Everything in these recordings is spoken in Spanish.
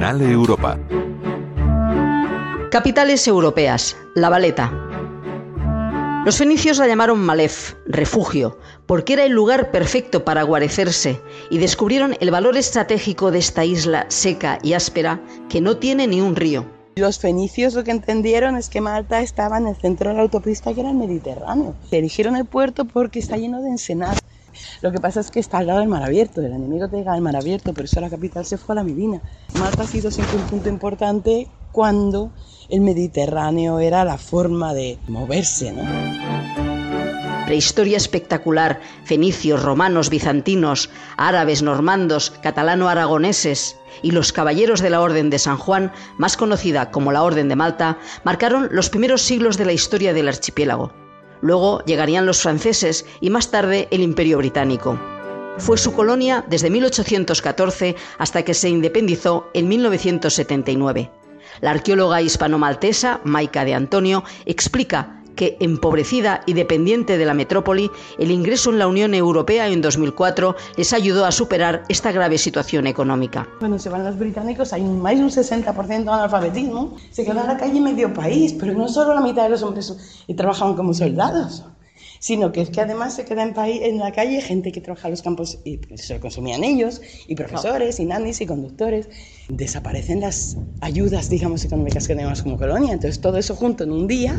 Canal Europa. Capitales europeas. La Valeta. Los fenicios la llamaron Malef, refugio, porque era el lugar perfecto para guarecerse y descubrieron el valor estratégico de esta isla seca y áspera que no tiene ni un río. Los fenicios lo que entendieron es que Malta estaba en el centro de la autopista que era el Mediterráneo. Erigieron el puerto porque está lleno de ensenadas. Lo que pasa es que está al lado del mar abierto, el enemigo te llega al mar abierto, por eso la capital se fue a la Medina. Malta ha sido siempre un punto importante cuando el Mediterráneo era la forma de moverse, ¿no? Prehistoria espectacular, fenicios, romanos, bizantinos, árabes, normandos, catalano-aragoneses y los caballeros de la Orden de San Juan, más conocida como la Orden de Malta, marcaron los primeros siglos de la historia del archipiélago. Luego llegarían los franceses y más tarde el Imperio Británico. Fue su colonia desde 1814 hasta que se independizó en 1979. La arqueóloga hispano-maltesa Maica de Antonio explica que, empobrecida y dependiente de la metrópoli, el ingreso en la Unión Europea en 2004 les ayudó a superar esta grave situación económica. Cuando se van los británicos hay más de un 60% de analfabetismo. Se queda en la calle medio país, pero no solo la mitad de los hombres trabajaban como soldados sino que es que además se queda en, en la calle gente que trabaja en los campos y se consumían ellos, y profesores, y nannies, y conductores. Desaparecen las ayudas, digamos, económicas que tenemos como colonia. Entonces, todo eso junto en un día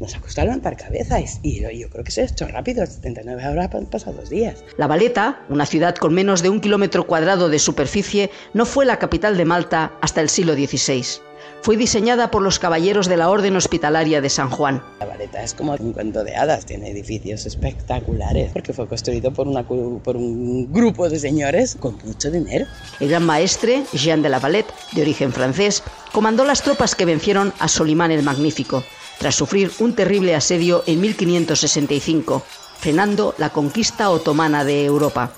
nos ha costado levantar cabezas. Y yo creo que se ha hecho rápido, 79 horas han pasado dos días. La Valeta, una ciudad con menos de un kilómetro cuadrado de superficie, no fue la capital de Malta hasta el siglo XVI fue diseñada por los caballeros de la Orden Hospitalaria de San Juan. La Valeta es como un cuento de hadas, tiene edificios espectaculares, porque fue construido por, una, por un grupo de señores con mucho dinero. El gran maestre, Jean de la Valette, de origen francés, comandó las tropas que vencieron a Solimán el Magnífico, tras sufrir un terrible asedio en 1565 frenando la conquista otomana de Europa.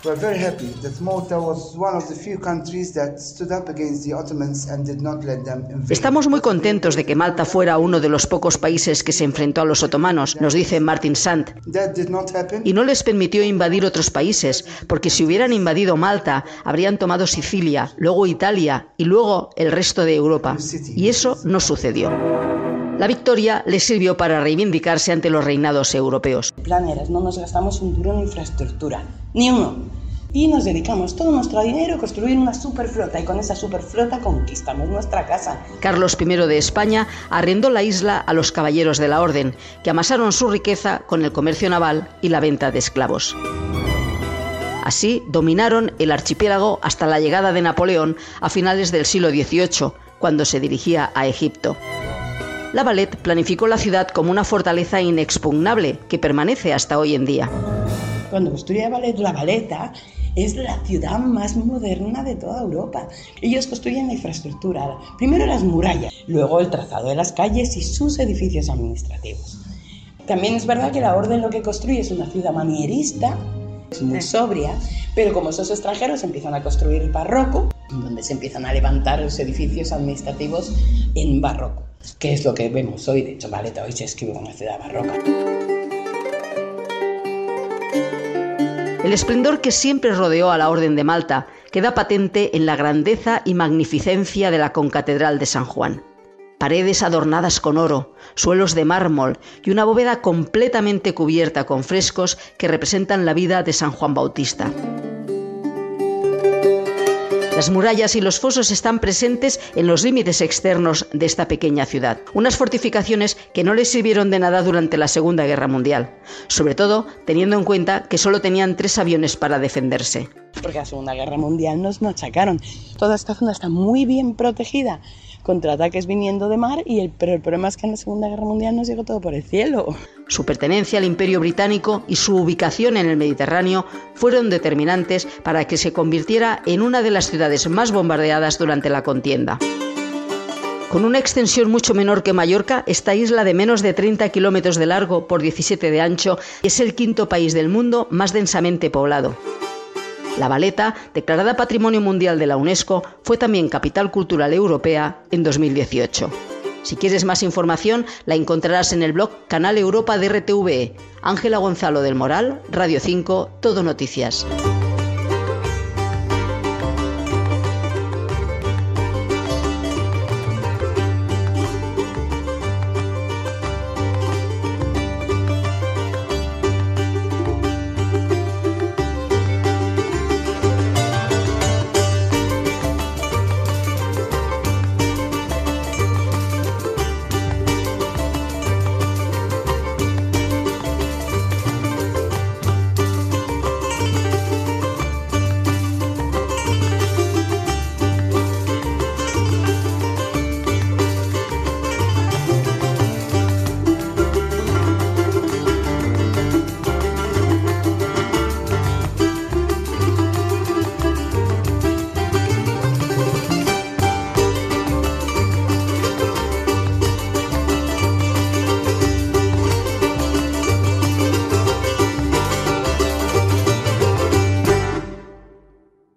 Estamos muy contentos de que Malta fuera uno de los pocos países que se enfrentó a los otomanos, nos dice Martin Sant. Y no les permitió invadir otros países, porque si hubieran invadido Malta, habrían tomado Sicilia, luego Italia y luego el resto de Europa. Y eso no sucedió. La victoria le sirvió para reivindicarse ante los reinados europeos. Planeras, no nos gastamos un duro en infraestructura, ni uno. Y nos dedicamos todo nuestro dinero a construir una superflota y con esa superflota conquistamos nuestra casa. Carlos I de España arrendó la isla a los caballeros de la Orden, que amasaron su riqueza con el comercio naval y la venta de esclavos. Así dominaron el archipiélago hasta la llegada de Napoleón a finales del siglo XVIII, cuando se dirigía a Egipto. La Valette planificó la ciudad como una fortaleza inexpugnable que permanece hasta hoy en día. Cuando construye la Valeta, es la ciudad más moderna de toda Europa. Ellos construyen la infraestructura, primero las murallas, luego el trazado de las calles y sus edificios administrativos. También es verdad que la orden lo que construye es una ciudad manierista, es muy sobria, pero como esos extranjeros empiezan a construir barroco, donde se empiezan a levantar los edificios administrativos en barroco que es lo que vemos hoy. De hecho, hoy se escribe una ciudad barroca. El esplendor que siempre rodeó a la Orden de Malta queda patente en la grandeza y magnificencia de la concatedral de San Juan. Paredes adornadas con oro, suelos de mármol y una bóveda completamente cubierta con frescos que representan la vida de San Juan Bautista. Las murallas y los fosos están presentes en los límites externos de esta pequeña ciudad, unas fortificaciones que no les sirvieron de nada durante la Segunda Guerra Mundial, sobre todo teniendo en cuenta que solo tenían tres aviones para defenderse. Porque la Segunda Guerra Mundial nos machacaron. Toda esta zona está muy bien protegida contra ataques viniendo de mar, y el, pero el problema es que en la Segunda Guerra Mundial nos llegó todo por el cielo. Su pertenencia al Imperio Británico y su ubicación en el Mediterráneo fueron determinantes para que se convirtiera en una de las ciudades más bombardeadas durante la contienda. Con una extensión mucho menor que Mallorca, esta isla de menos de 30 kilómetros de largo por 17 de ancho es el quinto país del mundo más densamente poblado. La Valeta, declarada Patrimonio Mundial de la UNESCO, fue también Capital Cultural Europea en 2018. Si quieres más información, la encontrarás en el blog Canal Europa de RTVE. Ángela Gonzalo del Moral, Radio 5, Todo Noticias.